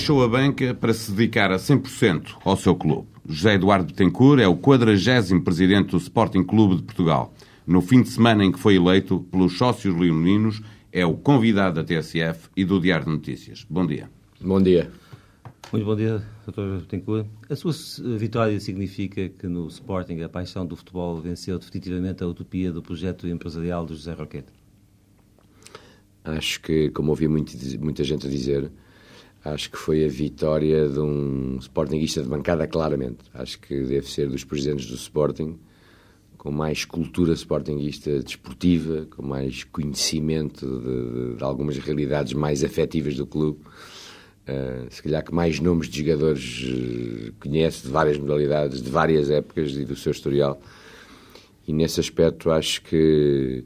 deixou a banca para se dedicar a 100% ao seu clube. José Eduardo Betancourt é o 40 presidente do Sporting Clube de Portugal. No fim de semana em que foi eleito pelos sócios leoninos, é o convidado da TSF e do Diário de Notícias. Bom dia. Bom dia. Muito bom dia, Dr. Betancourt. A sua vitória significa que no Sporting a paixão do futebol venceu definitivamente a utopia do projeto empresarial do José Roquete? Acho que, como ouvi muito, muita gente a dizer, acho que foi a vitória de um Sportingista de bancada, claramente. Acho que deve ser dos presidentes do Sporting com mais cultura sportinguista desportiva, com mais conhecimento de, de, algumas realidades mais afetivas do clube. Uh, se calhar que mais nomes de jogadores uh, conhece, de várias modalidades, de várias épocas e do seu historial. E nesse aspecto acho que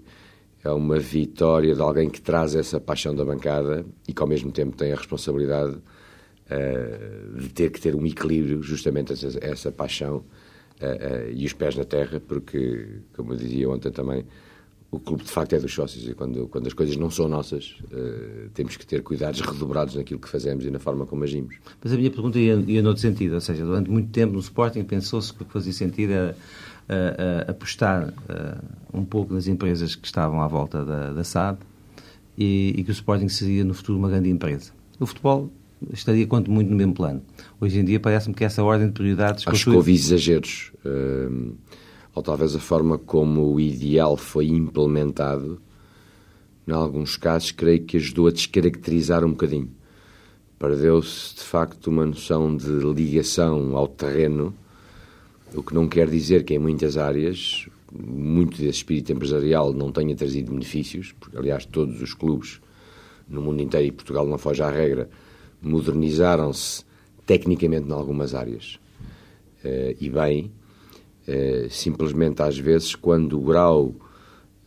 é uma vitória de alguém que traz essa paixão da bancada e que ao mesmo tempo tem a responsabilidade uh, de ter que ter um equilíbrio, justamente essa, essa paixão uh, uh, e os pés na terra, porque, como eu dizia ontem também, o clube de facto é dos sócios e quando, quando as coisas não são nossas, temos que ter cuidados redobrados naquilo que fazemos e na forma como agimos. Mas a minha pergunta ia, ia noutro sentido, ou seja, durante muito tempo no Sporting pensou-se que o que fazia sentido era uh, apostar um pouco nas empresas que estavam à volta da, da SAD e, e, que o Sporting seria no futuro uma grande empresa. O futebol estaria quanto muito no mesmo plano. Hoje em dia parece-me que essa ordem de prioridades... Acho que houve exageros. Uh, ou talvez a forma como o ideal foi implementado, em alguns casos, creio que ajudou a descaracterizar um bocadinho. Perdeu-se, de facto, uma noção de ligação ao terreno o que não quer dizer que em muitas áreas muito desse espírito empresarial não tenha trazido benefícios, porque aliás todos os clubes no mundo inteiro, e Portugal não foge à regra, modernizaram-se tecnicamente em algumas áreas. Uh, e bem, uh, simplesmente às vezes quando o grau,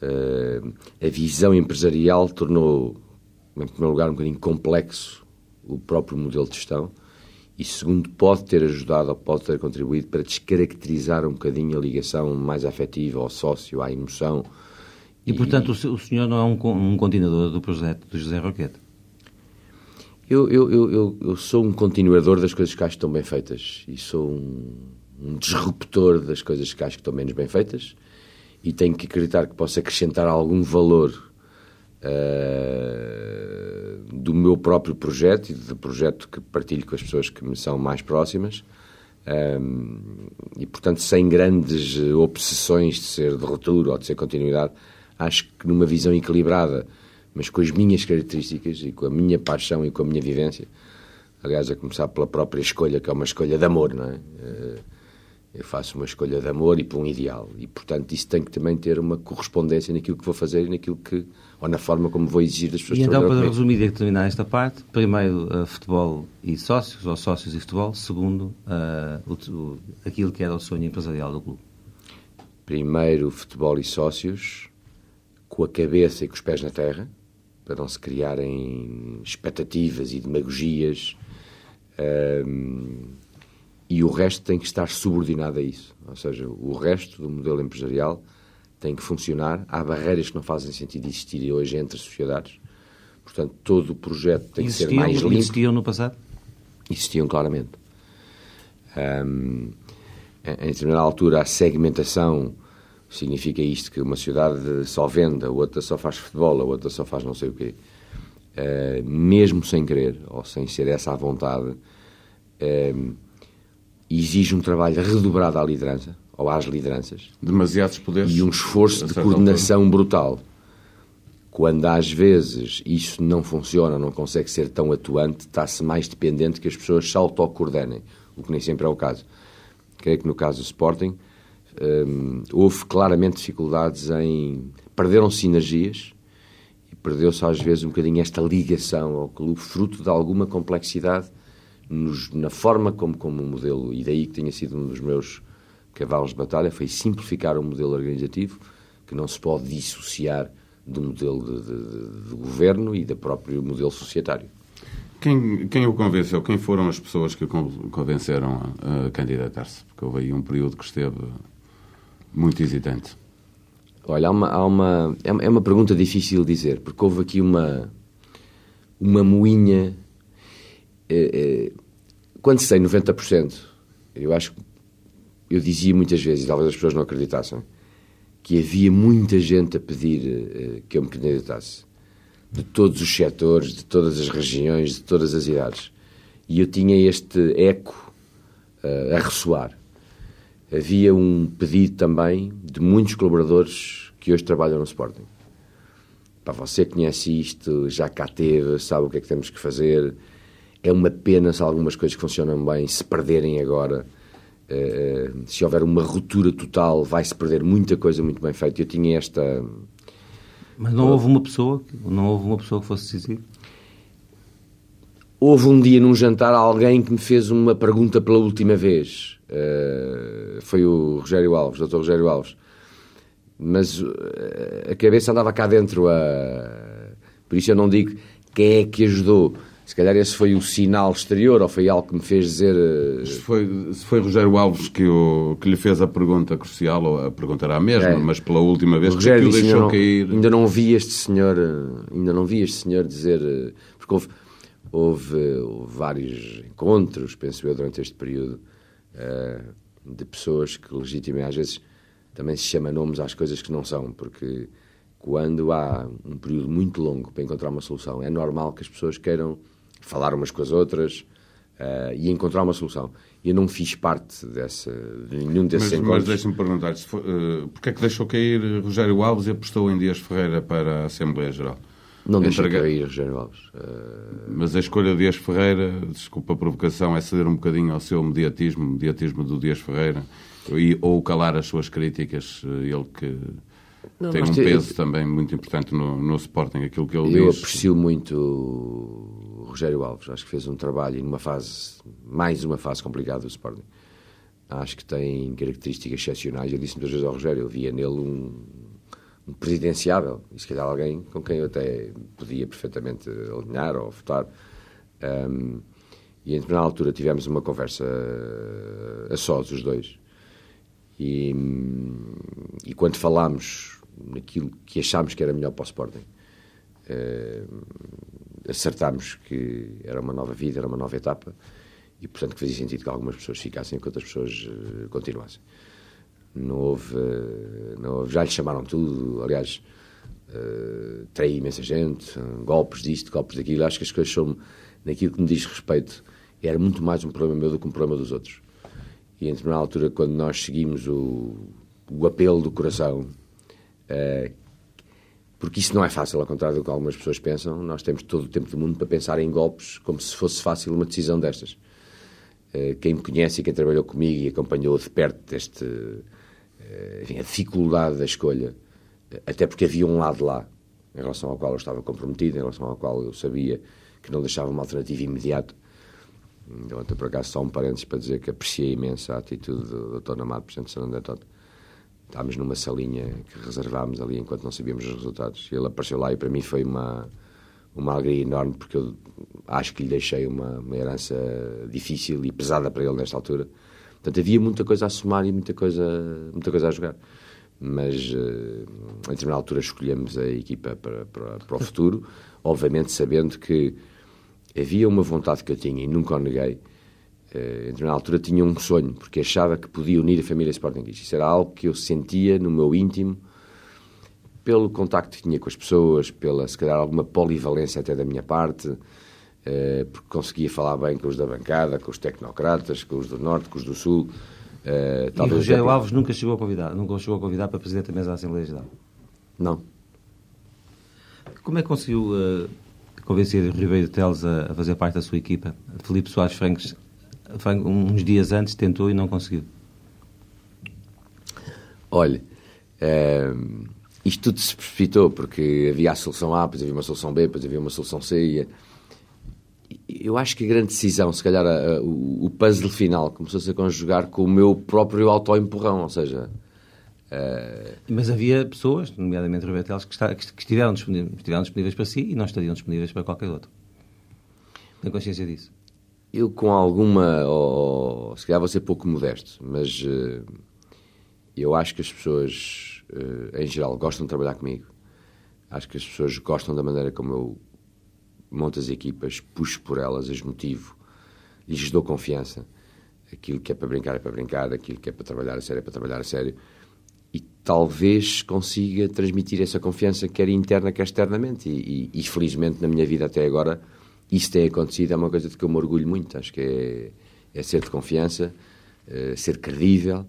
uh, a visão empresarial tornou, em primeiro lugar, um bocadinho complexo o próprio modelo de gestão, e segundo, pode ter ajudado ou pode ter contribuído para descaracterizar um bocadinho a ligação mais afetiva ao sócio, à emoção. E, e portanto, o senhor não é um, um continuador do projeto do José Roquete? Eu, eu, eu, eu, sou um continuador das coisas que acho que estão bem feitas e sou um, um disruptor das coisas que acho que estão menos bem feitas e tenho que acreditar que posso acrescentar algum valor uh, do meu próprio projeto e do projeto que partilho com as pessoas que me são mais próximas. Um, e, portanto, sem grandes obsessões de ser de ruptura ou de ser continuidade, acho que numa visão equilibrada, mas com as minhas características e com a minha paixão e com a minha vivência, aliás, a começar pela própria escolha, que é uma escolha de amor, não é? Uh, eu faço uma escolha de amor e por um ideal. E, portanto, isso tem que também ter uma correspondência naquilo que vou fazer e naquilo que, ou na forma como vou exigir das pessoas E então, para resumir e terminar esta parte, primeiro, uh, futebol e sócios, ou sócios e futebol. Segundo, uh, o, o, aquilo que era o sonho empresarial do clube. Primeiro, futebol e sócios, com a cabeça e com os pés na terra, para não se criarem expectativas e demagogias. Uh, e o resto tem que estar subordinado a isso. Ou seja, o resto do modelo empresarial tem que funcionar. Há barreiras que não fazem sentido existir hoje entre sociedades. Portanto, todo o projeto tem existiam, que ser mais limpo. Existiam no passado? Existiam claramente. Um, em determinada altura, a segmentação significa isto, que uma sociedade só vende, a outra só faz futebol, a outra só faz não sei o quê. Uh, mesmo sem querer, ou sem ser essa a vontade, exige um trabalho redobrado à liderança, ou às lideranças. Demasiados poderes. E um esforço de coordenação altura. brutal. Quando às vezes isso não funciona, não consegue ser tão atuante, está-se mais dependente que as pessoas se autocoordenem, o que nem sempre é o caso. Creio que no caso do Sporting hum, houve claramente dificuldades em. perderam sinergias e perdeu-se às vezes um bocadinho esta ligação ao clube, fruto de alguma complexidade nos, na forma como, como o modelo, e daí que tenha sido um dos meus cavalos de batalha, foi simplificar o modelo organizativo, que não se pode dissociar do modelo de, de, de governo e do próprio modelo societário. Quem, quem o convenceu? Quem foram as pessoas que o convenceram a, a candidatar-se? Porque houve aí um período que esteve muito hesitante. Olha, há uma, há uma, é, é uma pergunta difícil de dizer, porque houve aqui uma, uma moinha é, é, quando se tem 90%, eu acho que eu dizia muitas vezes, e talvez as pessoas não acreditassem, que havia muita gente a pedir uh, que eu me candidatasse. De todos os setores, de todas as regiões, de todas as idades. E eu tinha este eco uh, a ressoar. Havia um pedido também de muitos colaboradores que hoje trabalham no Sporting. Para você conhece isto, já cá teve, sabe o que é que temos que fazer. É uma pena se algumas coisas que funcionam bem se perderem agora eh, se houver uma ruptura total, vai-se perder muita coisa muito bem feita. Eu tinha esta. Mas não houve uma pessoa, não houve uma pessoa que fosse decisiva? Houve um dia num jantar alguém que me fez uma pergunta pela última vez. Uh, foi o Rogério Alves, o Dr. Rogério Alves. Mas uh, a cabeça andava cá dentro a. Por isso eu não digo quem é que ajudou se calhar esse foi o sinal exterior ou foi algo que me fez dizer. Eh, se foi, se foi Rogério Alves que, o, que lhe fez a pergunta crucial, ou a pergunta era a mesma, é. mas pela última vez o que, o deixou não, cair. Ainda não vi este senhor, eh, ainda não vi este senhor dizer. Eh, porque houve, houve, houve vários encontros, penso eu, durante este período, de pessoas que legitimamente às vezes também se chama nomes às coisas que não são, porque quando há um período muito longo para encontrar uma solução, é normal que as pessoas queiram falar umas com as outras uh, e encontrar uma solução. Eu não fiz parte dessa, de nenhum desses mas, encontros. Mas deixe-me perguntar, se uh, eh, porque é que deixou cair Rogério Alves e apostou em Dias Ferreira para a Assembleia Geral? Não deixou Entrega... cair Rogério Alves. Uh... Mas a escolha de Dias Ferreira, desculpa a provocação, é ceder um bocadinho ao seu mediatismo, mediatismo do Dias Ferreira, e, ou calar as suas críticas, ele que não, tem um te... peso também muito importante no, no Sporting, aquilo que ele eu diz. Eu aprecio muito o Rogério Alves, acho que fez um trabalho numa fase, mais uma fase complicada do Sporting. Acho que tem características excepcionais. Eu disse muitas vezes ao Rogério, eu via nele um, um presidenciável, e se calhar alguém com quem eu até podia perfeitamente alinhar ou votar. Um, e em determinada altura tivemos uma conversa a sós, os dois. E, e quando falámos naquilo que achámos que era melhor para o Sporting. Uh, acertámos que era uma nova vida, era uma nova etapa e, portanto, que fazia sentido que algumas pessoas ficassem e que outras pessoas uh, continuassem. Não houve, uh, não houve, Já lhe chamaram tudo, aliás, uh, traí imensa gente, golpes disto, golpes daquilo. Acho que as coisas são, naquilo que me diz respeito, era muito mais um problema meu do que um problema dos outros. E, entre na altura, quando nós seguimos o, o apelo do coração eh, porque isso não é fácil, ao contrário do que algumas pessoas pensam. Nós temos todo o tempo do mundo para pensar em golpes como se fosse fácil uma decisão destas. Eh, quem me conhece e quem trabalhou comigo e acompanhou de perto este, eh, enfim, a dificuldade da escolha, até porque havia um lado lá, em relação ao qual eu estava comprometido, em relação ao qual eu sabia que não deixava uma alternativa imediata. Até por acaso, só um parênteses para dizer que apreciei imenso a atitude do Dr. Amado, Presidente André Toto, estávamos numa salinha que reservámos ali enquanto não sabíamos os resultados. Ele apareceu lá e para mim foi uma, uma alegria enorme porque eu acho que lhe deixei uma, uma herança difícil e pesada para ele nesta altura. Portanto, havia muita coisa a somar e muita coisa, muita coisa a jogar. Mas, uh, em determinada altura, escolhemos a equipa para, para, para o futuro, obviamente sabendo que havia uma vontade que eu tinha e nunca o neguei, Uh, na altura tinha um sonho, porque achava que podia unir a família Sportingista. Isso era algo que eu sentia no meu íntimo, pelo contacto que tinha com as pessoas, pela, se calhar, alguma polivalência até da minha parte, uh, porque conseguia falar bem com os da bancada, com os tecnocratas, com os do Norte, com os do Sul. Uh, e o Rogério Alves nunca chegou a convidar, nunca chegou a convidar para Presidente da Mesa da Assembleia Geral? Não. Como é que conseguiu convencer Ribeiro Teles a, fazer parte da sua equipa? Felipe Soares Franques uns dias antes tentou e não conseguiu? Olha, uh, isto tudo se precipitou porque havia a solução A, depois havia uma solução B, depois havia uma solução C. E eu acho que a grande decisão, se calhar a, a, o, puzzle final, começou-se a conjugar com o meu próprio auto-empurrão, ou seja. Uh... Mas havia pessoas, nomeadamente Roberto que, está, que estiveram, disponíveis, estiveram disponíveis para si e não estariam disponíveis para qualquer outro. Tem consciência disso? eu com alguma, ou, se calhar vou ser pouco modesto, mas uh, eu acho que as pessoas, uh, em geral, gostam de trabalhar comigo. Acho que as pessoas gostam da maneira como eu monto as equipas, puxo por elas, as motivo. lhes dou confiança. Aquilo que é para brincar é para brincar, aquilo que é para trabalhar a sério é para trabalhar a sério. Talvez consiga transmitir essa confiança, quer interna, quer externamente. E, e, e felizmente na minha vida até agora isso tem acontecido, é uma coisa de que eu me orgulho muito. Acho que é, é ser de confiança, é, ser credível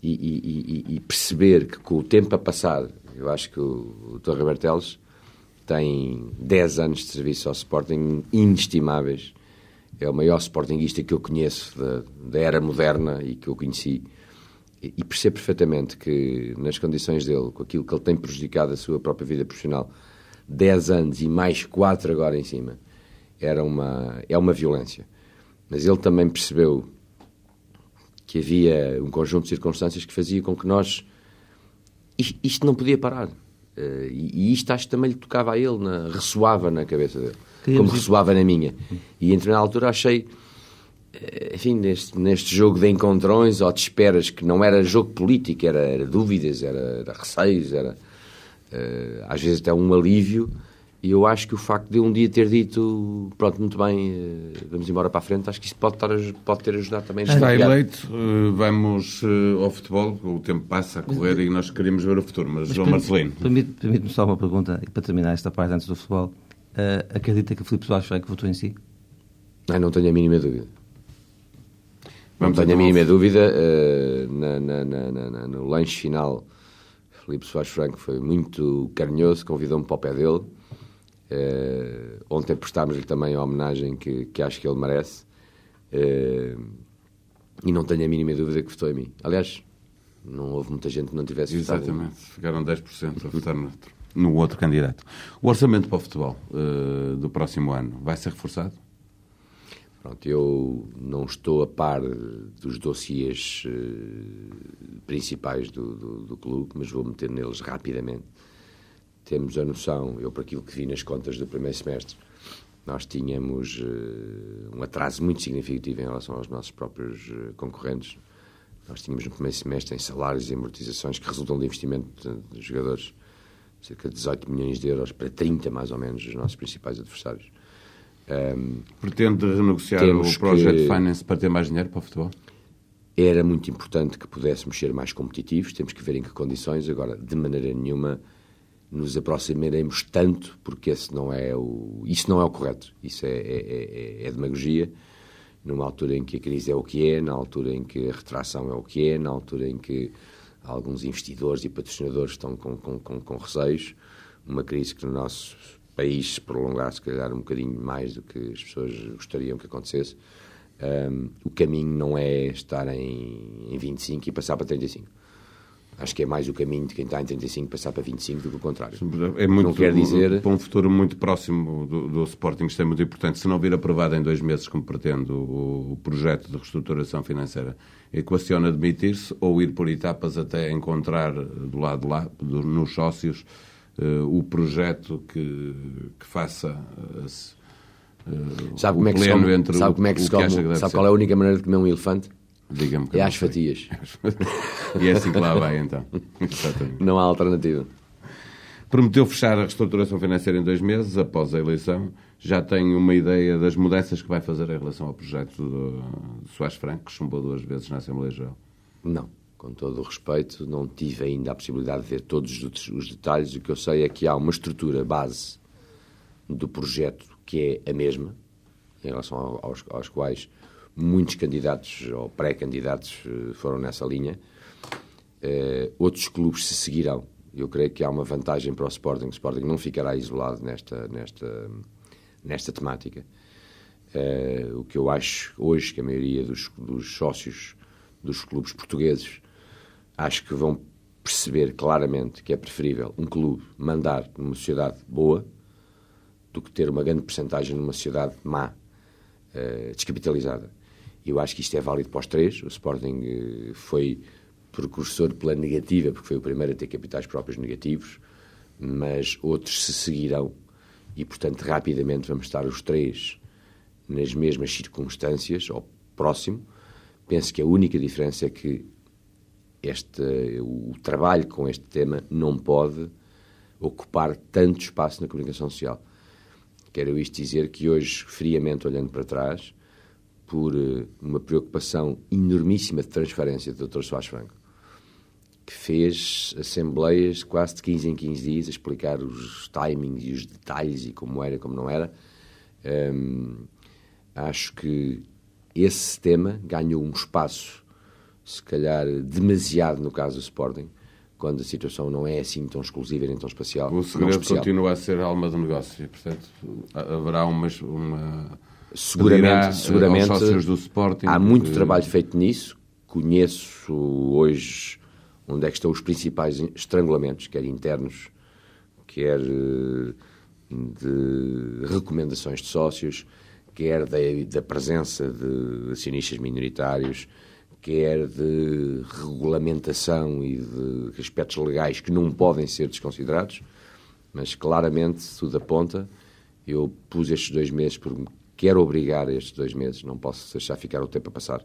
e, e, perceber que com o tempo a passar, eu acho que o, o Torre Berteles tem 10 anos de serviço ao Sporting inestimáveis. É o maior Sportingista que eu conheço da, da era moderna e que eu conheci. E, percebo perfeitamente que, nas condições dele, com aquilo que ele tem prejudicado a sua própria vida profissional, 10 anos e mais 4 agora em cima, era uma, é uma violência. Mas ele também percebeu que havia um conjunto de circunstâncias que fazia com que nós. Isto não podia parar. Uh, e, isto acho que também lhe tocava a ele, na, ressoava na cabeça dele, Queríamos como ressoava na minha. E em determinada altura achei, eh, enfim, neste, neste jogo de encontrões ou de esperas, que não era jogo político, era, era dúvidas, era, era receios, era uh, às vezes até um alívio e eu acho que o facto de um dia ter dito, pronto, muito bem, eh, vamos embora para a frente, acho que isso pode, estar, pode ter ajudado também a Está eleito, eh, vamos eh, ao futebol, o tempo passa a correr e nós queríamos ver o futuro, mas, mas João Marcelino. Permite-me permite só uma pergunta, para terminar esta parte antes do futebol. Uh, acredita que o Filipe Soares Franco votou em si? Não, não tenho a mínima dúvida. Não tenho a mínima dúvida. Uh, na, na, na, no lanche final, Filipe Soares Franco foi muito carinhoso, convidou-me para o pé dele Uh, ontem prestámos-lhe também a homenagem que, que acho que ele merece. Uh, e não tenho a mínima dúvida que votou em mim. Aliás, não houve muita gente que não tivesse Exatamente, ficaram 10% a votar no outro, no outro candidato. O orçamento para o futebol do próximo ano vai ser reforçado? Pronto, eu não estou a par dos dossiês principais do, do, do clube, mas vou meter neles rapidamente temos a noção, eu por aquilo que vi nas contas do primeiro semestre, nós tínhamos uh, um atraso muito significativo em relação aos nossos próprios uh, concorrentes. Nós tínhamos no primeiro semestre em salários e amortizações que resultam de investimento de jogadores cerca de 18 milhões de euros para 30 mais ou menos dos nossos principais adversários. Um, Pretende renegociar o Project. Finance para ter mais dinheiro para o futebol? Era muito importante que pudéssemos ser mais competitivos, temos que ver em que condições. Agora, de maneira nenhuma, nos aproximaremos tanto, porque esse não é o, isso não é o correto. Isso é, é, é, é demagogia, numa altura em que a crise é o que é, na altura em que a retração é o que é, na altura em que alguns investidores e patrocinadores estão com, com, com, com receios. Uma crise que no nosso país se prolongar, se calhar, um bocadinho mais do que as pessoas gostariam que acontecesse. Um, o caminho não é estar em, em 25 e passar para 35 Acho que é mais o caminho de quem está em 35 passar para 25 do que o contrário. É muito, não quer dizer... Para um futuro muito próximo do, do Sporting, isto é muito importante. Se não vir aprovado em dois meses, como pretendo, o, o projeto de reestruturação financeira, equaciona demitir-se ou ir por etapas até encontrar do lado de lá, do, nos sócios, o projeto que, que faça... Uh, sabe como é que se come, sabe como é que se come, sabe qual é a única maneira de comer um elefante? Diga-me é às fatias. e é assim que lá vai, então. Exatamente. Não há alternativa. Prometeu fechar a reestruturação financeira em dois meses, após a eleição. Já tem uma ideia das mudanças que vai fazer em relação ao projeto de Soares Franco, que chumbou duas vezes na Assembleia Geral? Não. Com todo o respeito, não tive ainda a possibilidade de ver todos os detalhes. O que eu sei é que há uma estrutura base do projeto que é a mesma, em relação aos, aos quais muitos candidatos ou pré-candidatos eh, foram nessa linha. Uh, outros clubes se seguirão. Eu creio que há uma vantagem para o Sporting. O Sporting não ficará isolado nesta, nesta, nesta temática. Uh, o que eu acho hoje que a maioria dos, dos sócios dos clubes portugueses acho que vão perceber claramente que é preferível um clube mandar numa sociedade boa do que ter uma grande percentagem numa sociedade má, uh, descapitalizada. Eu acho que isto é válido para os três. O Sporting eh, foi precursor pela negativa, porque foi o primeiro a ter capitais próprios negativos, mas outros se seguirão e, portanto, rapidamente vamos estar os três nas mesmas circunstâncias, ou próximo. Penso que a única diferença é que este, o trabalho com este tema não pode ocupar tanto espaço na comunicação social. Quero isto dizer que hoje, friamente olhando para trás, por uh, uma preocupação enormíssima de transferência do Dr. Soares Franco, que fez assembleias quase de 15 em 15 dias a explicar os timings e os detalhes e como era e como não era. Um, acho que esse tema ganhou um espaço, se calhar demasiado no caso do Sporting, quando a situação não é assim tão exclusiva nem tão espacial. O segredo continua a ser a alma do negócio, portanto, haverá uma, uma seguramente, seguramente do Sporting. Há muito trabalho feito nisso. Conheço hoje onde é que estão os principais estrangulamentos, quer internos, quer eh, de recomendações de sócios, quer da, da presença de acionistas minoritários, quer de regulamentação e de aspectos legais que não podem ser desconsiderados, mas claramente tudo aponta. Eu pus estes dois meses por quero obrigar estes dois meses, não posso deixar ficar o tempo a passar.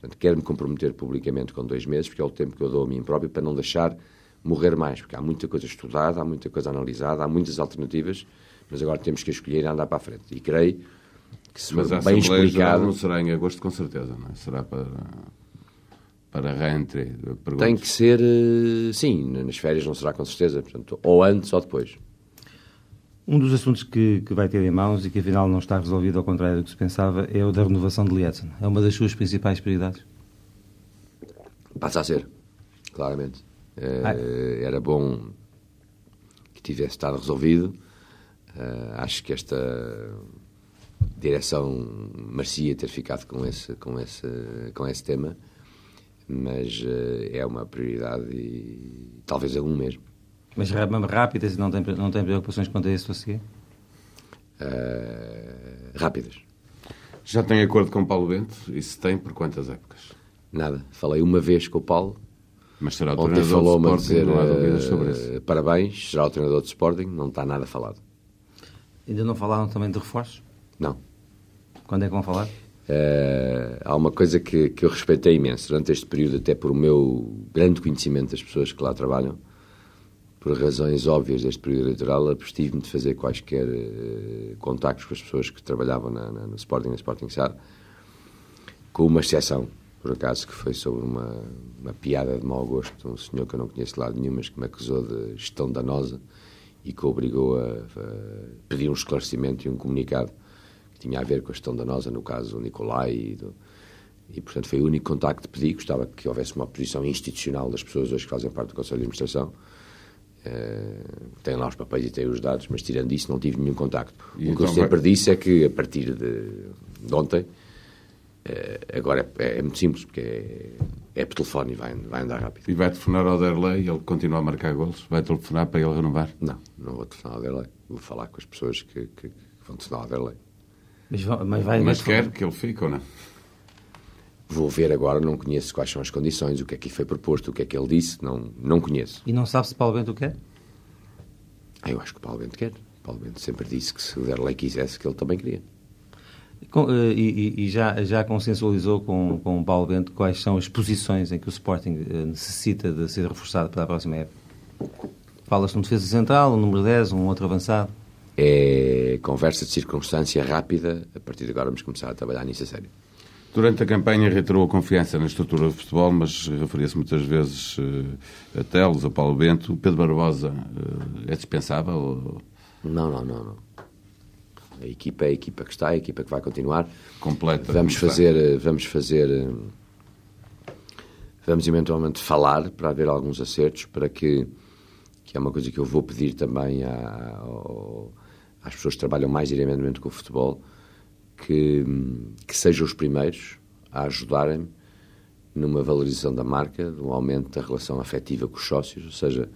Portanto, quero me comprometer publicamente com dois meses, porque é o tempo que eu dou a mim próprio para não deixar morrer mais, porque há muita coisa estudada, há muita coisa analisada, há muitas alternativas, mas agora temos que escolher e andar para a frente. E creio que se mas for bem explicado... não será em agosto, com certeza, não é? Será para para reentrée? Tem que ser, eh, sim, nas férias não será com certeza, portanto, ou antes ou depois. Um dos assuntos que, que, vai ter em mãos e que afinal não está resolvido ao contrário do que se pensava é o da renovação de Lietzen. É uma das suas principais prioridades? Passa a ser, claramente. É, ah. Era bom que tivesse estado resolvido. Uh, acho que esta direção merecia ter ficado com esse, com esse, com esse tema, mas uh, é uma prioridade e talvez é um mesmo. Mas rápidas e não tem, não tem preocupações quanto a isso a seguir? Uh, rápidas. Já tem acordo com o Paulo Bento? E se tem, por quantas épocas? Nada. Falei uma vez com o Paulo. Mas será o Ontem treinador falou de Sporting, dizer, não há dúvidas sobre isso. Uh, parabéns, será o treinador de Sporting, não está nada falado. Ainda não falaram também de reforços? Não. Quando é que vão falar? Uh, há uma coisa que, que eu respeitei imenso durante este período, até por o meu grande conhecimento das pessoas que lá trabalham, por razões óbvias deste período eleitoral, abstive-me de fazer quaisquer uh, contactos com as pessoas que trabalhavam na, na, no Sporting, na Sporting SAR, com uma exceção, por acaso, que foi sobre uma, uma piada de mau gosto, um senhor que eu não conheço de lado nenhum, mas que me acusou de gestão danosa e que obrigou a, a pedir um esclarecimento e um comunicado tinha a ver com a gestão danosa, no caso do Nicolai e do, e, portanto, foi o único contacto que pedi. Gostava que houvesse uma posição institucional das pessoas hoje que fazem parte do Conselho de Administração Uh, tem lá os papéis e tem os dados, mas tirando isso não tive nenhum contacto. E o que então eu sempre vai... disse é que a partir de, de ontem, uh, agora é, é, muito simples, porque é, é por telefone e vai, vai andar rápido. E vai telefonar ao Derlei e ele continua a marcar golos? Vai telefonar para ele renovar? Não, não vou telefonar ao Derlei. Vou falar com as pessoas que, que, que vão telefonar ao Derlei. Mas, mas, vai, mas quer que ele fique ou não? Vou ver agora, não conheço quais são as condições, o que é que foi proposto, o que é que ele disse, não, não conheço. E não sabe se Paulo Bento quer? Ah, eu acho que Paulo Bento quer. Paulo Bento sempre disse que se o Derlei quisesse, que ele também queria. Com, eh, e, e, já, já consensualizou com, com o Paulo Bento quais são as posições em que o Sporting eh, necessita de ser reforçado para a próxima época? Fala-se num defesa central, um número 10, um outro avançado? É conversa de circunstância rápida. A partir de agora vamos começar a trabalhar nisso a sério. Durante a campanha reiterou a confiança na estrutura do futebol, mas referia-se muitas vezes uh, a Teles, a Paulo Bento. Pedro Barbosa uh, é dispensável? Não, não, não, não. A equipa é a equipa que está, a equipa que vai continuar. Completa. Vamos fazer, está. Eh, vamos fazer, vamos eventualmente falar para haver alguns acertos, para que, que é uma coisa que eu vou pedir também à, às pessoas que trabalham mais diretamente com o futebol, que, que sejam os primeiros a ajudarem-me numa valorização da marca, num aumento da relação afetiva com os sócios, ou seja,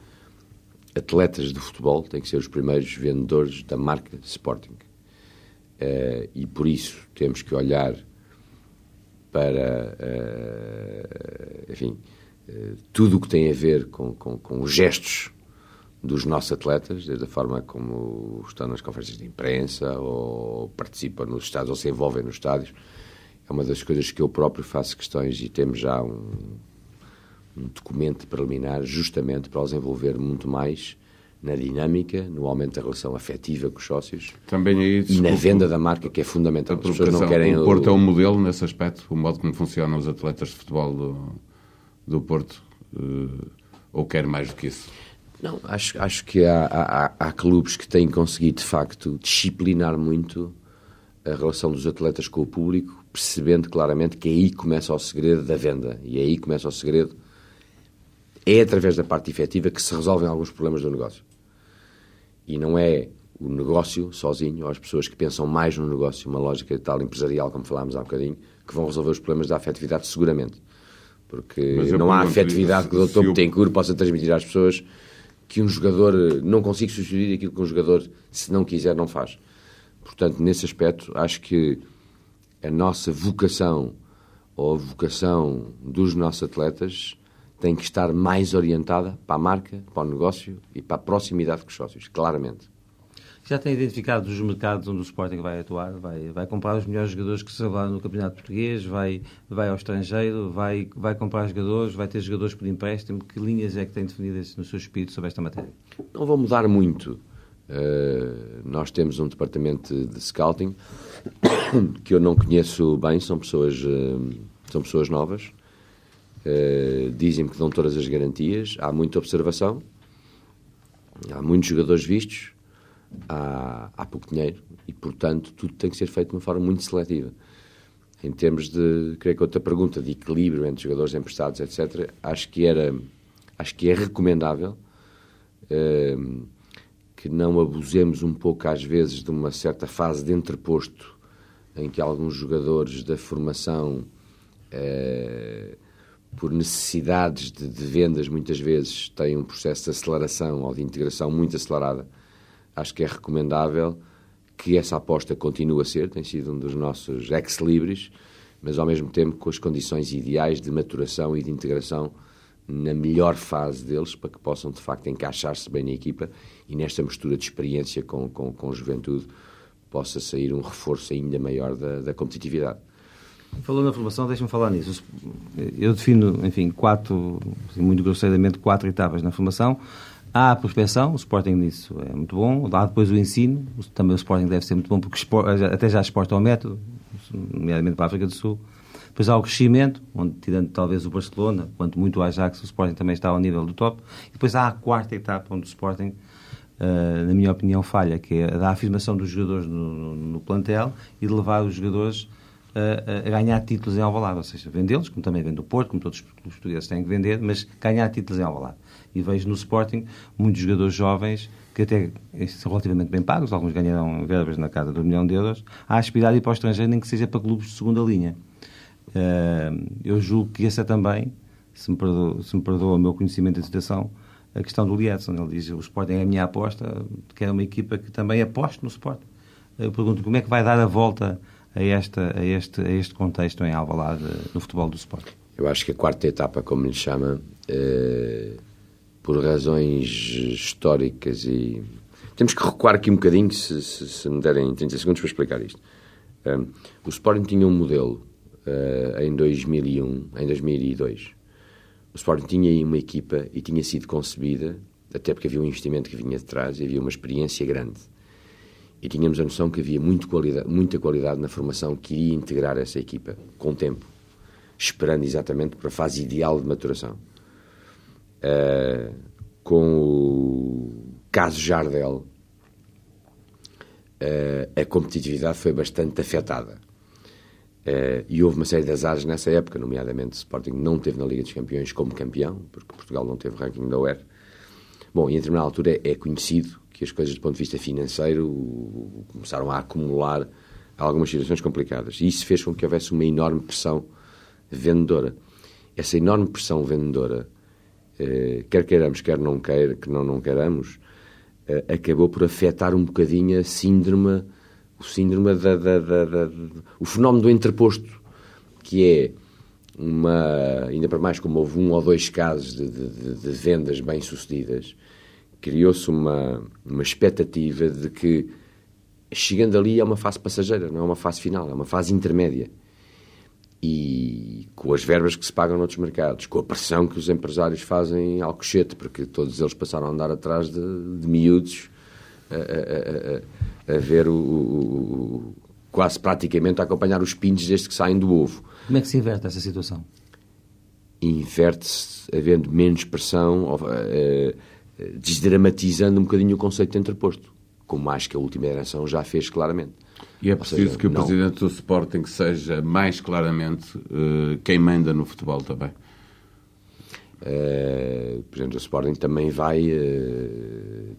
atletas de futebol têm que ser os primeiros vendedores da marca Sporting. Uh, e por isso temos que olhar para, uh, enfim, uh, tudo o que tem a ver com, com, com os gestos dos nossos atletas, desde a forma como estão nas conferências de imprensa ou participam nos estádios ou se envolvem nos estádios. É uma das coisas que eu próprio faço questões e temos já um, um documento preliminar justamente para os envolver muito mais na dinâmica, no aumento da relação afetiva com os sócios Também aí, e na venda da marca, que é fundamental. As pessoas não querem o Porto é um modelo nesse aspecto, o modo como funcionam os atletas de futebol do, do Porto, eh, ou quer mais do que isso? Não, acho, acho que há, há, há clubes que têm conseguido, de facto, disciplinar muito a relação dos atletas com o público, percebendo claramente que aí começa o segredo da venda. E aí começa o segredo. É através da parte efetiva que se resolvem alguns problemas do negócio. E não é o negócio sozinho, ou as pessoas que pensam mais no negócio, uma lógica tal empresarial, como falámos há um bocadinho, que vão resolver os problemas da afetividade, seguramente. Porque não há afetividade que o o- Betancourt possa transmitir às pessoas que um jogador eh, não consiga sugerir aquilo que um jogador, se não quiser, não faz. Portanto, nesse aspecto, acho que a nossa vocação ou a vocação dos nossos atletas tem que estar mais orientada para a marca, para o negócio e para a proximidade com os sócios, claramente. Já tem identificado os mercados onde o Sporting vai atuar? Vai, vai comprar os melhores jogadores que se lá no Campeonato Português? Vai, vai ao estrangeiro? Vai, vai comprar jogadores? Vai ter jogadores por empréstimo? Que linhas é que tem definidas no seu espírito sobre esta matéria? Não vão mudar muito. Uh, nós temos um departamento de, de scouting que eu não conheço bem, são pessoas, uh, são pessoas novas. Uh, Dizem-me que dão todas as garantias. Há muita observação, há muitos jogadores vistos, há, há pouco dinheiro e, portanto, tudo tem que ser feito de uma forma muito seletiva. Em termos de, creio que outra pergunta, de equilíbrio entre jogadores emprestados, etc., acho que, era, acho que é recomendável uh, que não abusemos um pouco, às vezes, de uma certa fase de entreposto em que alguns jogadores da formação, uh, por necessidades de, de, vendas, muitas vezes têm um processo de aceleração ou de integração muito acelerada. Acho que é recomendável que essa aposta continue a ser, tem sido um dos nossos ex-libris, mas ao mesmo tempo com as condições ideais de maturação e de integração na melhor fase deles, para que possam de facto encaixar-se bem na equipa e nesta mistura de experiência com, com, com juventude possa sair um reforço ainda maior da, da competitividade. Falou na formação, deixa-me falar nisso. Eu defino, enfim, quatro, assim, muito grosseiramente, quatro etapas na formação. Há a prospecção, o Sporting nisso é muito bom. Há depois o ensino, também o Sporting deve ser muito bom, porque até já exporta ao método, nomeadamente para a África do Sul. Depois há o crescimento, onde, tirando talvez o Barcelona, quanto muito o Ajax, o Sporting também está ao nível do top. E depois há a quarta etapa, onde o Sporting, uh, na minha opinião, falha, que é a da afirmação dos jogadores no, no plantel e de levar os jogadores a, a ganhar títulos em Alvalade, ou seja, vendê-los, como também vende o Porto, como todos os portugueses têm que vender, mas ganhar títulos em Alvalade. E vejo no Sporting muitos jogadores jovens que até são relativamente bem pagos, alguns ganharam verbas na casa do milhão de euros, a aspirar a ir para o estrangeiro, nem que seja para clubes de segunda linha. Uh, eu julgo que essa é também, se me, perdoa, se me perdoa o meu conhecimento da situação, a questão do Lietzson. Ele diz o Sporting é a minha aposta, que é uma equipa que também aposta no Sporting. Eu pergunto como é que vai dar a volta a, esta, a, este, a este contexto em Alvalade no futebol do Sporting? Eu acho que a quarta etapa, como lhe chama, é, por razões históricas e... Temos que recuar aqui um bocadinho, se, se, se me derem 30 segundos para explicar isto. Um, o Sporting tinha um modelo uh, em 2001, em 2002. O Sporting tinha aí uma equipa e tinha sido concebida, até porque havia um investimento que vinha de trás e havia uma experiência grande. E tínhamos a noção que havia qualidade, muita qualidade na formação que iria integrar essa equipa com tempo, esperando exatamente para a fase ideal de maturação. Uh, com o caso Jardel, uh, a competitividade foi bastante afetada. Uh, e houve uma série de azares nessa época, nomeadamente Sporting não teve na Liga dos Campeões como campeão, porque Portugal não teve ranking da UER. Bom, e em determinada altura é conhecido que as coisas do ponto de vista financeiro começaram a acumular algumas situações complicadas. E isso fez com que houvesse uma enorme pressão vendedora. Essa enorme pressão vendedora, eh, quer queiramos, quer não, queira, que não, não queiramos, eh, acabou por afetar um bocadinho a síndrome, o síndrome da, da, da, da o fenómeno do entreposto, que é uma, ainda para mais como houve um ou dois casos de, de, de vendas bem-sucedidas, criou-se uma, uma expectativa de que chegando ali é uma fase passageira, não é uma fase final, é uma fase intermédia. e com as verbas que se pagam noutros mercados, com a pressão que os empresários fazem ao cochete, porque todos eles passaram a andar atrás de, de miúdos a, a, a, a ver o, o, quase praticamente a acompanhar os pintos desde que saem do ovo. Como é que se inverte essa situação? Inverte-se havendo menos pressão, uh, desdramatizando um bocadinho o conceito de entreposto, como acho que a última geração já fez claramente. E é preciso seja, que o não... presidente do Sporting seja mais claramente uh, quem manda no futebol também. Uh, o presidente do Sporting também vai uh,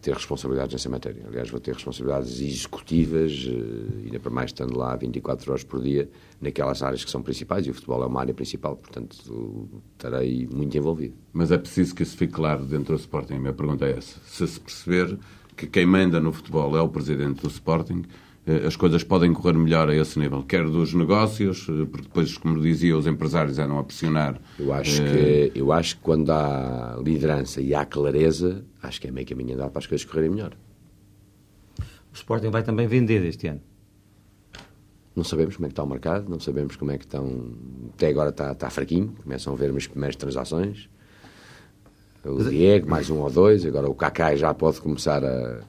ter responsabilidades nessa matéria. Aliás, vou ter responsabilidades executivas, uh, ainda para mais estando lá 24 horas por dia, naquelas áreas que são principais, e o futebol é uma área principal, portanto estarei muito envolvido. Mas é preciso que isso fique claro dentro do Sporting. A minha pergunta é essa. Se se perceber que quem manda no futebol é o presidente do Sporting, eh, as coisas podem correr melhor a esse nível, quer dos negócios, eh, porque depois, como dizia, os empresários eram a pressionar. Eu acho, que, eu acho que quando há liderança e há clareza, acho que é meio caminho andar para as coisas correrem melhor. O Sporting vai também vender este ano? Não sabemos como é que está o mercado, não sabemos como é que estão. Até agora está, está fraquinho, começam a ver as primeiras transações. O Diego, mais um ou dois, agora o Kaká já pode começar a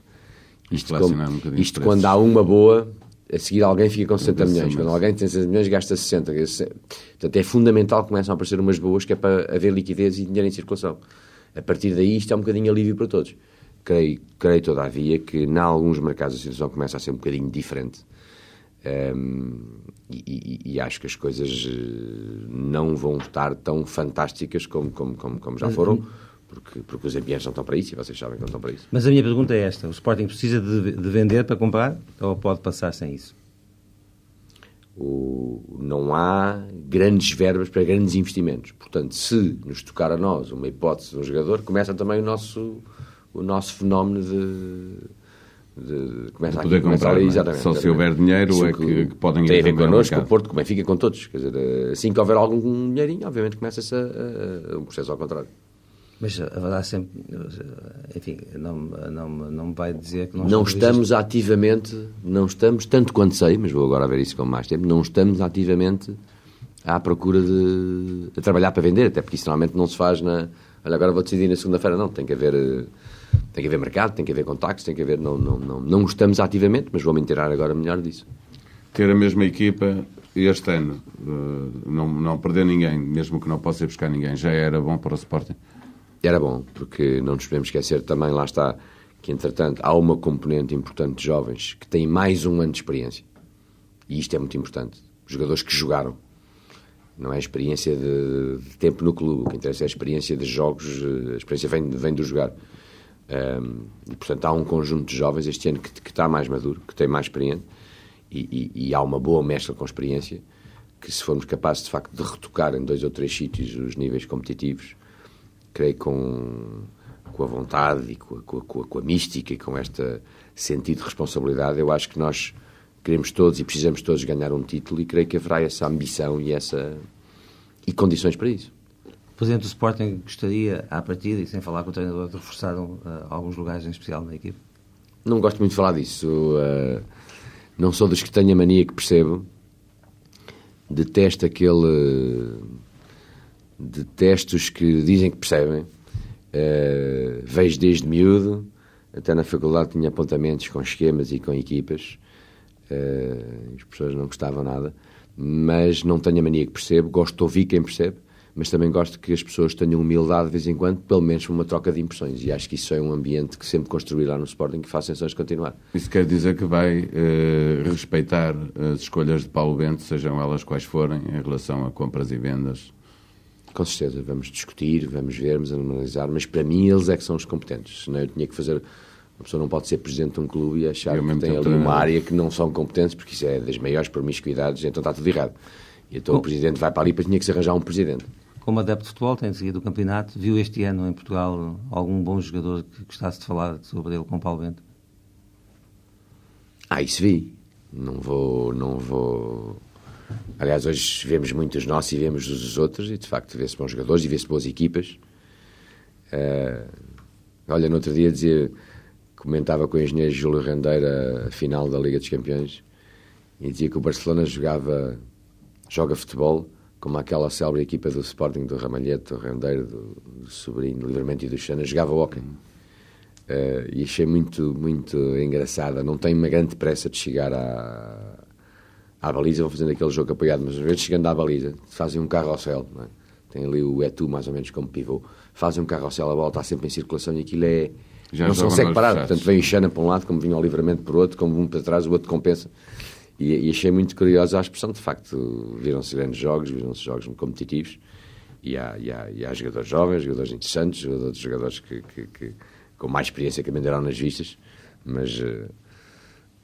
isto, como, um isto quando há uma boa, a seguir alguém fica com 60 milhões. Quando alguém tem 60 milhões, gasta 60. Portanto, é fundamental que começam a aparecer umas boas, que é para haver liquidez e dinheiro em circulação. A partir daí, isto é um bocadinho alívio para todos. Creio, creio todavia, que em alguns mercados a situação começa a ser um bocadinho diferente. Um, e, e, e, acho que as coisas eh, não vão estar tão fantásticas como, como, como, como já foram porque, porque os ambientes não estão para isso e vocês sabem que não estão para isso. Mas a minha pergunta é esta: o Sporting precisa de, de vender para comprar ou pode passar sem isso? O, não há grandes verbas para grandes investimentos. Portanto, se nos tocar a nós uma hipótese de um jogador, começa também o nosso, o nosso fenómeno de. De, começa de poder aqui, comprar, ali, é? exatamente, só exatamente. se houver dinheiro é que, que, podem Tem a ver connosco, com o Porto, como é fica com todos. Quer dizer, assim que houver algum dinheirinho, obviamente começa-se a, a, a, um processo ao contrário. Mas haverá sempre. Enfim, não, não, não me vai dizer que nós não estamos ativamente, não estamos, tanto quanto sei, mas vou agora ver isso com mais tempo, não estamos ativamente à procura de a trabalhar para vender, até porque isso normalmente não se faz na. Olha, agora vou decidir na segunda-feira, não, tem que haver. Tem que haver mercado, tem que haver contactos, tem que haver. Não, não, não, não estamos ativamente, mas vou-me inteirar agora melhor disso. Ter a mesma equipa este ano, eh, não, não perder ninguém, mesmo que não possa ir buscar ninguém, já era bom para o Sporting? Era bom, porque não nos podemos esquecer também, lá está, que entretanto há uma componente importante de jovens que têm mais um ano de experiência. E isto é muito importante. Jogadores que jogaram. Não é a experiência de, de tempo no clube, o que interessa é a experiência de jogos, a experiência vem, vem do jogar. Um, e, portanto, há um conjunto de jovens este ano que, que está mais maduro, que tem mais experiência, e, e, e, há uma boa mescla com experiência, que se formos capazes, de facto, de retocar em dois ou três sítios os níveis competitivos, creio com, com a vontade e com a, com, a, com a mística e com este sentido de responsabilidade, eu acho que nós queremos todos e precisamos todos ganhar um título e creio que haverá essa ambição e essa e condições para isso. O Presidente do Sporting gostaria, à partida, e sem falar com o treinador, de reforçar uh, alguns lugares em especial na equipe? Não gosto muito de falar disso. Uh, não sou dos que tenho a mania que percebo. Detesto aquele detesto os que dizem que percebem. Uh, vejo desde miúdo, até na faculdade tinha apontamentos com esquemas e com equipas. Uh, as pessoas não gostavam nada, mas não tenho a mania que percebo. Gosto de ouvir quem percebe, mas também gosto que as pessoas tenham humildade de vez em quando, pelo menos uma troca de impressões. E acho que isso é um ambiente que sempre construirá no Sporting que faz sensações continuar. Isso quer dizer que vai uh, respeitar as escolhas de Paulo Bento, sejam elas quais forem, em relação a compras e vendas? Com certeza, vamos discutir, vamos ver, vamos analisar, mas para mim eles é que são os competentes. Senão eu tinha que fazer. Uma pessoa não pode ser presidente de um clube e achar que tem ali uma área que não são competentes, porque isso é das maiores promiscuidades, então está tudo errado. E então o presidente vai para ali, para tinha que se arranjar um presidente. Como adepto de futebol, tem seguido o campeonato, viu este ano em Portugal algum bom jogador que gostasse de falar sobre ele com Paulo Bento? Ah, isso vi. Não vou, não vou Aliás, hoje vemos muito os nossos e vemos os outros, e de facto vê-se bons jogadores e vê-se boas equipas. Uh, olha, no outro dia dizia, comentava com o engenheiro Júlio Rendeira a final da Liga dos Campeões e dizia que o Barcelona jogava, joga futebol como aquela célebre equipa do Sporting, do Ramalhete, do Rendeiro, do, do Sobrinho, do Livramento e do Xana, jogava hockey. Uh, e achei muito, muito engraçada. Não tem uma grande pressa de chegar à, à baliza, vão fazendo aquele jogo apoiado, mas às vezes chegando à baliza, fazem um carrossel, não é? tem ali o Etu mais ou menos como pivô, fazem um carrossel, a bola está sempre em circulação e aquilo é. Já não se consegue parar, portanto vem o Xana para um lado, como vinha o livramento por outro, como um para trás, o outro compensa. E, e achei muito curiosa a expressão, de facto, viram-se grandes jogos, viram-se jogos muito competitivos, e há, e, há, e há jogadores jovens, jogadores interessantes, jogadores, jogadores que, que, que, com mais experiência que a nas vistas, mas uh,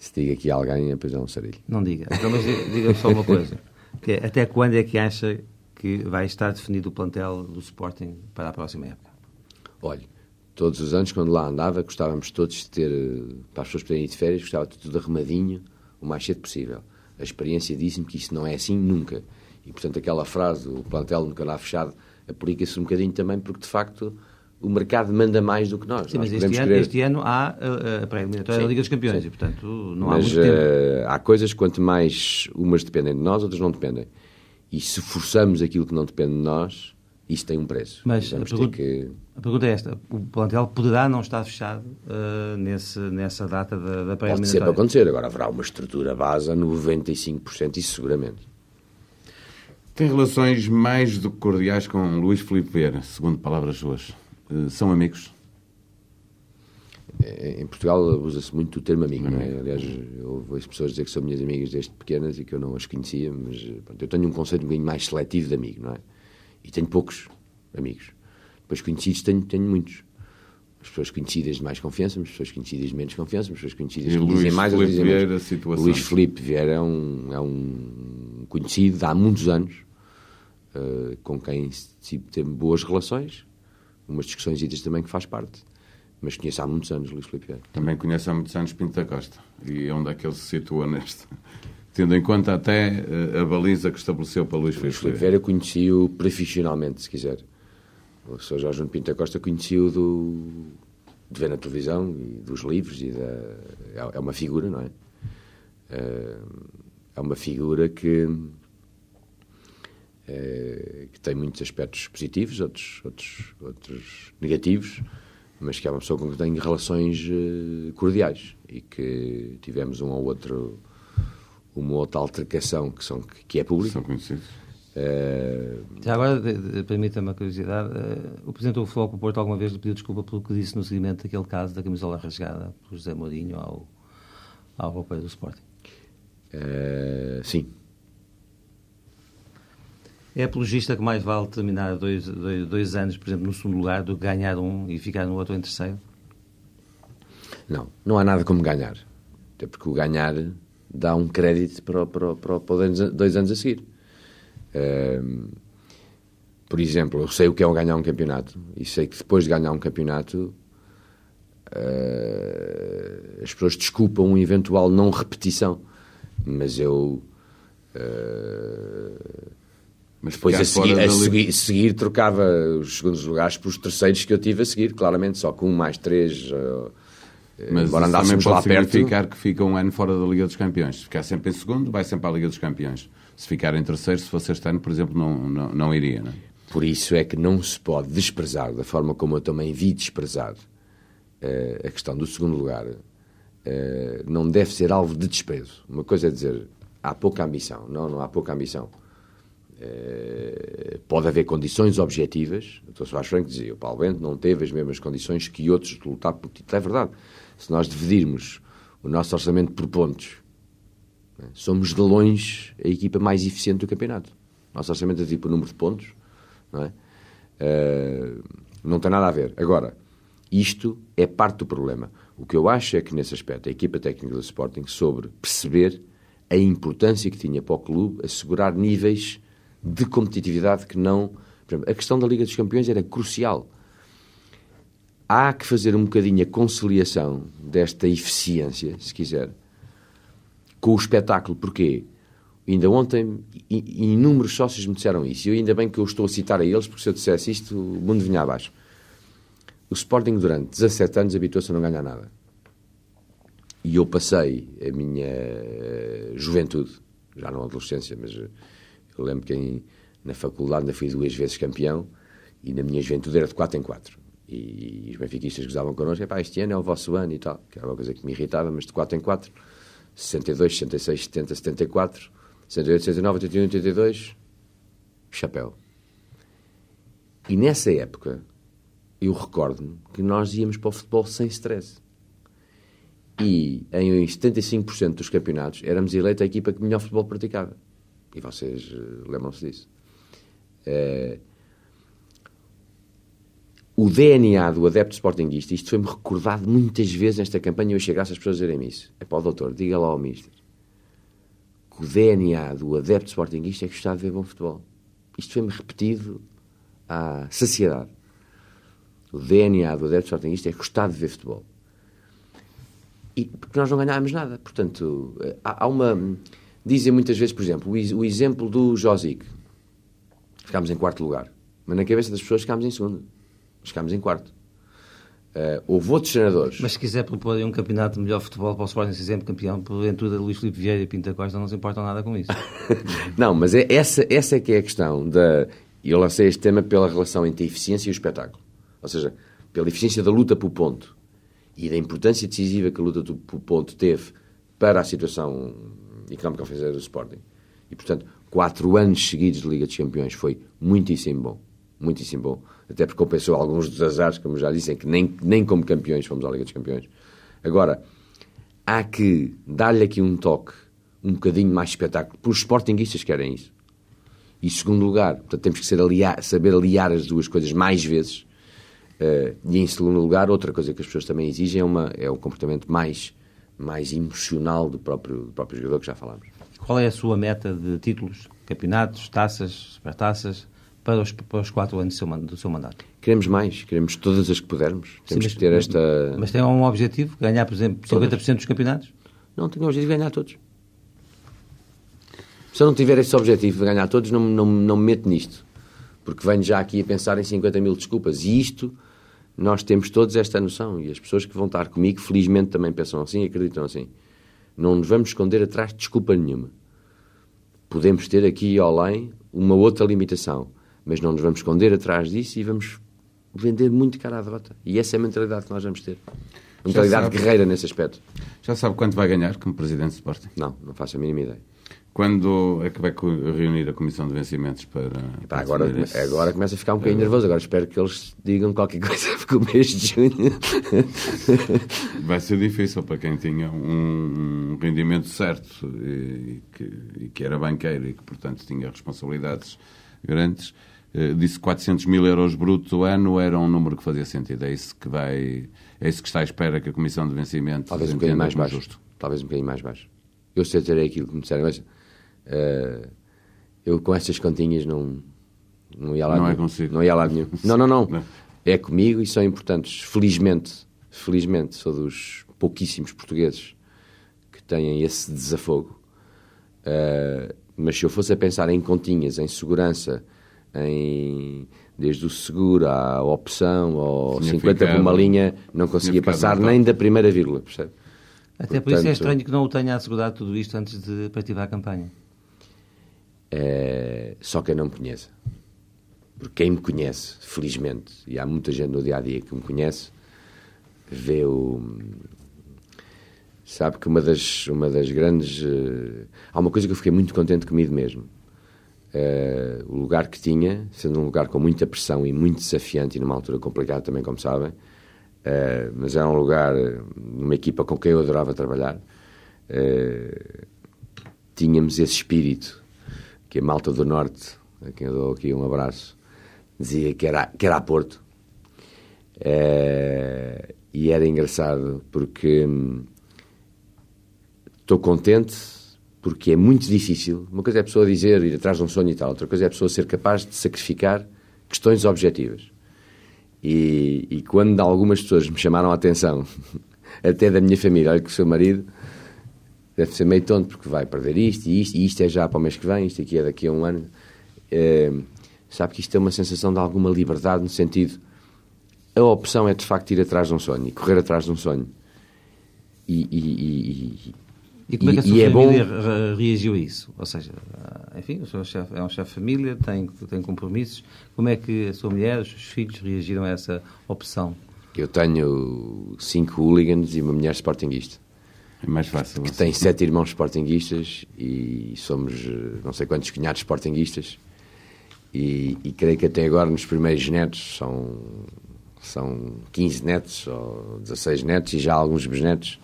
se diga aqui alguém, é pois é um sarilho. Não diga, então, mas diga só uma coisa, que é, até quando é que acha que vai estar definido o plantel do Sporting para a próxima época? Olha, todos os anos, quando lá andava, gostávamos todos de ter, para as pessoas poderem ir de férias, gostava de tudo arrumadinho, o mais cedo possível. A experiência disse-me que isso não é assim nunca. E, portanto, aquela frase, o plantel nunca lá fechado, aplica-se um bocadinho também, porque, de facto, o mercado manda mais do que nós. Sim, nós mas este ano, querer... este ano, há eh, a pré-eliminatória da Liga dos Campeões sim. e, portanto, não há mas, muito tempo. Uh, há coisas, quanto mais umas dependem de nós, outras não dependem. E se forçamos aquilo que não depende de nós, isso tem um preço. Mas a pergunta, que... a pergunta, é esta: o plantel poderá não estar fechado uh, nesse, nessa data da, da pré-eliminatória? Pode sempre acontecer. Agora haverá uma estrutura base a 95%, isso seguramente. Tem relações mais do que cordiais com Luís Filipe Vieira, segundo palavras suas. Uh, são amigos? É, em Portugal usa-se muito o termo amigo, não é? Aliás, eu ouço pessoas dizer que são minhas amigas desde pequenas e que eu não as conhecia, mas pronto, eu tenho um conceito um bocadinho mais seletivo de amigo, não é? E tenho poucos amigos. Depois conhecidos tenho, tenho muitos. As pessoas conhecidas de mais confiança, as pessoas conhecidas de menos confiança, as pessoas conhecidas que dizem mais, Felipe dizem Vieira, situação. Luís Felipe Vieira é um, é um conhecido de há muitos anos, uh, com quem se tem boas relações, umas discussões também que faz parte mas conheço há muitos anos Luís Filipe Vieira. Também conheço há muitos anos Pinto da Costa. E onde é que ele se situa neste? Tendo em conta até eh, a baliza que estabeleceu para Luís Filipe Vieira. Vieira conheci-o profissionalmente, se quiser. O Sr. Jorge Pinto da Costa conheci-o do... de ver na televisão e dos livros. E da... É, é uma figura, não é? Eh, é uma figura que, é... que tem muitos aspectos positivos, outros, outros, outros negativos mas que é uma pessoa com quem tenho relações uh, cordiais e que tivemos um ou outro uma outra altercação que, são, que é pública. São conhecidos. Uh... Já agora, permita-me a curiosidade, uh, o Presidente do Futebol Porto alguma vez lhe pediu desculpa pelo que disse no seguimento daquele caso da camisola rasgada por José Mourinho ao, ao roupa do Sporting? Uh, sim, é apologista que mais vale terminar dois, dois, dois, anos, por exemplo, no segundo lugar, do que ganhar um e ficar no outro em terceiro? Não, não há nada como ganhar. Até porque o ganhar dá um crédito para, para, para, para dois anos a seguir. Um, por exemplo, eu sei o que é ganhar um campeonato e sei que depois de ganhar um campeonato uh, as pessoas desculpam uma eventual não repetição. Mas eu. Uh, mas depois a seguir, a seguir, seguir, trocava os segundos lugares para os terceiros que eu tive a seguir, claramente, só com um mais três. Uh, mas embora andássemos lá perto. significar que fica um ano fora da Liga dos Campeões. Se ficar sempre em segundo, vai sempre à Liga dos Campeões. Se ficar em terceiro, se fosse este ano, por exemplo, não, não, não iria. Não é? Por isso é que não se pode desprezar, da forma como eu também vi desprezado, uh, a questão do segundo lugar. Uh, não deve ser alvo de desprezo. Uma coisa é dizer há pouca ambição. Não, não há pouca ambição eh, pode haver condições objetivas. O Dr. Soares Franco dizia, o Paulo Bento não teve as mesmas condições que outros de lutar por título. É verdade. Se nós dividirmos o nosso orçamento por pontos, né, somos de longe a equipa mais eficiente do campeonato. Nosso orçamento é tipo o número de pontos, não é? Uh, não tem nada a ver. Agora, isto é parte do problema. O que eu acho é que, nesse aspecto, a equipa técnica do Sporting sobre perceber a importância que tinha para o clube assegurar níveis de competitividade que não. Exemplo, a questão da Liga dos Campeões era crucial. Há que fazer um bocadinho a conciliação desta eficiência, se quiser, com o espetáculo. Porquê? Ainda ontem, inúmeros sócios me disseram isso. E ainda bem que eu estou a citar a eles, porque se eu dissesse isto, o mundo vinha abaixo. O Sporting, durante 17 anos, habituou-se a não ganhar nada. E eu passei a minha juventude, já não adolescência, mas eu lembro que em, Na faculdade ainda fui duas vezes campeão e na minha juventude era de 4 em 4. E, os benfiquistas gozavam connosco, pá, este ano é o vosso ano e tal, que era uma coisa que me irritava, mas de 4 em 4, 62, 66, 70, 74, 68, 69, 81, 82, chapéu. E nessa época, eu recordo-me que nós íamos para o futebol sem stress. E em 75% dos campeonatos éramos eleita a equipa que melhor futebol praticava. E vocês uh, lembram-se disso. Uh, o DNA do adepto sportinguista, isto foi-me recordado muitas vezes nesta campanha, eu graças às pessoas dizerem isso. É para o doutor, diga lá ao mister. Que o DNA do adepto sportinguista é gostar de ver bom futebol. Isto foi-me repetido à saciedade. O DNA do adepto sportinguista é gostar de ver futebol. E porque nós não ganhámos nada. Portanto, há, há uma... Dizem muitas vezes, por exemplo, o, exemplo do Josic. Ficámos em quarto lugar. Mas na cabeça das pessoas ficámos em segundo ficámos em quarto. Uh, houve outros treinadores. Mas se quiser propor um campeonato de melhor futebol para o Sporting, se sempre campeão, porventura Luís Filipe Vieira e Pinta Costa não se importam nada com isso. não, mas é, essa, essa é que é a questão. Da, eu lancei este tema pela relação entre a eficiência e o espetáculo. Ou seja, pela eficiência da luta pelo ponto e da importância decisiva que a luta pelo ponto teve para a situação económica financeira do Sporting. E, portanto, quatro anos seguidos de Liga dos Campeões foi muitíssimo bom. Muitíssimo bom até porque compensou alguns dos azares, como já disse, em que nem, nem como campeões fomos à Liga dos Campeões. Agora, há que dar-lhe aqui um toque, um bocadinho mais espetáculo, porque os sportinguistas querem isso. E, segundo lugar, portanto, temos que aliar, saber aliar as duas coisas mais vezes. Uh, e, em segundo lugar, outra coisa que as pessoas também exigem é, uma, é um comportamento mais, mais emocional do próprio, do próprio jogador, que já falámos. Qual é a sua meta de títulos, campeonatos, taças, supertaças? para os, para os quatro anos do seu, do seu mandato? Queremos mais, queremos todas as que pudermos. Temos Sim, mas, que ter esta. Mas tem um objetivo? Ganhar, por exemplo, 50% todas. dos campeonatos? Não, tenho o objetivo de ganhar todos. Se eu não tiver esse objetivo de ganhar todos, não, não, não me meto nisto. Porque venho já aqui a pensar em 50 mil desculpas. E isto, nós temos todos esta noção. E as pessoas que vão estar comigo, felizmente, também pensam assim e acreditam assim. Não nos vamos esconder atrás de desculpa nenhuma. Podemos ter aqui e além uma outra limitação mas não nos vamos esconder atrás disso e vamos vender muito cara à derrota. E essa é a mentalidade que nós vamos ter. A mentalidade guerreira nesse aspecto. Já sabe quanto vai ganhar como Presidente do Sporting? Não, não faço a mínima ideia. Quando é que vai reunir a Comissão de Vencimentos para. para agora, agora começa a ficar um bocadinho nervoso. Agora espero que eles digam qualquer coisa, porque o mês de junho. vai ser difícil para quem tinha um rendimento certo e que, e que era banqueiro e que, portanto, tinha responsabilidades grandes eh, disse 400 mil euros bruto ano era um número que fazia sentido. É isso que vai, é isso que está à espera que a Comissão de Vencimento talvez um bocadinho mais baixo. Justo. Talvez um bocadinho mais baixo. Eu sei ter aquilo que me disseram, mas uh, eu com estas continhas não não ia lá não é nenhum. é consigo. Não ia lá nenhum. Não, não, não, não. É comigo e são importantes. Felizmente, felizmente sou dos pouquíssimos portugueses que têm esse desafogo. Uh, mas se eu fosse a pensar em continhas, em segurança, em desde o seguro à opção ou Tinha 50 ficado, por uma linha, não conseguia passar nem da primeira vírgula, percebe? Até Portanto, por isso é estranho que não o tenha assegurado tudo isto antes de partir a campanha. É, só quem não me conheça. Porque quem me conhece, felizmente, e há muita gente no dia a dia que me conhece, vê o. Sabe que uma das, uma das grandes. Uh, há uma coisa que eu fiquei muito contente comigo mesmo Uh, o lugar que tinha, sendo um lugar com muita pressão e muito desafiante e numa altura complicada também, como sabem, uh, mas era um lugar, numa equipa com quem eu adorava trabalhar, uh, tínhamos esse espírito que a malta do Norte, a quem eu dou aqui um abraço, dizia que era, que era a Porto. e era engraçado porque hum, estou contente porque é muito difícil. Uma coisa é a pessoa dizer, ir atrás de um sonho e tal, outra coisa é a pessoa ser capaz de sacrificar questões objetivas. E, e quando algumas pessoas me chamaram a atenção, até da minha família, olha que o seu marido deve ser meio tonto porque vai perder isto e isto, e isto é já para o mês que vem, isto aqui é daqui a um ano. É, sabe que isto é uma sensação de alguma liberdade no sentido. A opção é de facto ir atrás de um sonho e correr atrás de um sonho. E, e, E como é que a sua é família bom... reagiu a isso? Ou seja, ah, enfim, o senhor é um chefe de família, tem, tem compromissos. Como é que a sua mulher, os seus filhos reagiram a essa opção? Eu tenho cinco hooligans e uma mulher sportinguista. É mais fácil. Que tem sete irmãos sportinguistas e somos eh, não sei quantos cunhados sportinguistas. E, e creio que até agora nos primeiros netos são, são 15 netos ou 16 netos e já alguns bisnetos.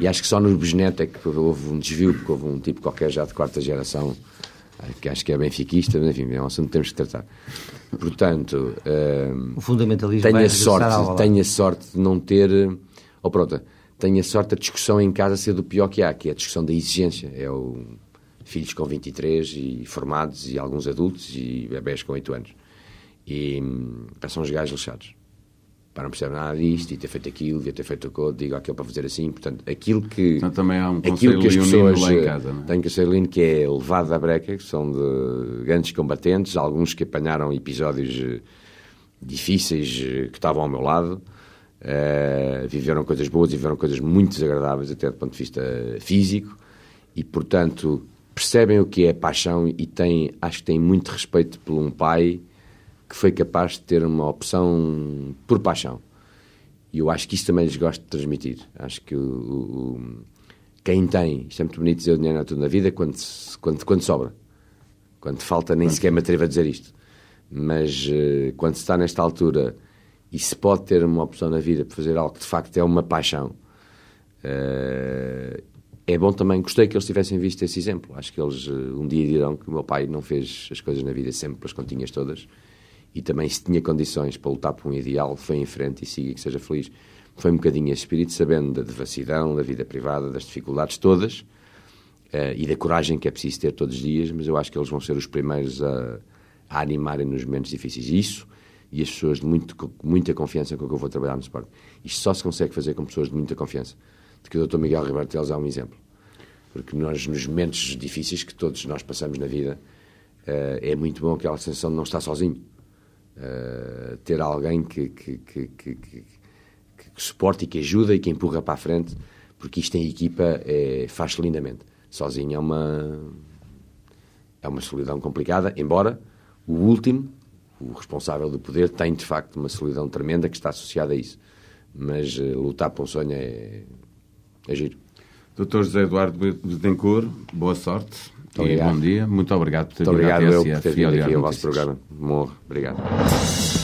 E acho que só nos bisnetos é que houve um desvio, porque houve um tipo qualquer já de quarta geração, eh, que acho que é benfiquista, mas enfim, é um assunto que temos que tratar. Portanto, uh, o fundamentalismo tenho, a sorte, tenho a sorte de não ter. Ou pronto, tenho a sorte da discussão em casa ser do pior que há, que é a discussão da exigência. É o filhos com 23 e formados e alguns adultos e bebés com 8 anos. E hum, são os gajos lixados para não perceber nada disto e ter feito aquilo, devia ter feito aquilo, digo aquilo para fazer assim. Portanto, aquilo que. Então, também há um aquilo que as pessoas lá em casa, não é? Tem que ser lindo, que é levado da breca, que são de grandes combatentes, alguns que apanharam episódios eh, difíceis eh, que estavam ao meu lado. Uh, viveram coisas boas e viveram coisas muito desagradáveis, até do ponto de vista físico, e portanto percebem o que é paixão e têm, acho que têm muito respeito por um pai que foi capaz de ter uma opção por paixão. E eu acho que isso também lhes gosto de transmitir. Acho que o, o, quem tem, isto é muito bonito dizer o dinheiro não é tudo na vida, quando, quando, quando sobra. Quando falta, nem sequer me atrevo a dizer isto. Mas uh, quando se está nesta altura e se pode ter uma opção na vida para fazer algo que de facto é uma paixão, uh, é bom também, gostei que eles tivessem visto esse exemplo. Acho que eles uh, um dia dirão que o meu pai não fez as coisas na vida sempre pelas continhas todas e também se tinha condições para lutar por um ideal, foi em frente e siga que seja feliz. Foi um bocadinho esse espírito, sabendo da devassidão, da vida privada, das dificuldades todas uh, e da coragem que é preciso ter todos os dias, mas eu acho que eles vão ser os primeiros a, a animarem nos momentos difíceis. Isso e as pessoas de muito, muita confiança com que eu vou trabalhar no esporte. Isto só se consegue fazer com pessoas de muita confiança. De que o Dr. Miguel Ribeiro Teles é um exemplo. Porque nós, nos momentos difíceis que todos nós passamos na vida, uh, é muito bom aquela sensação de não estar sozinho uh, ter alguém que, que, que, que, que, suporte e que ajuda e que empurra para a frente, porque isto em equipa é, faz lindamente. Sozinho é uma, é uma solidão complicada, embora o último, o responsável do poder, tem de facto uma solidão tremenda que está associada a isso. Mas uh, lutar por um sonho é, é giro. Dr. José Eduardo Betancourt, boa sorte. Muito bom dia. Muito obrigado por ter Muito obrigado eu por ter vindo aqui ao vosso programa. Morro. Obrigado.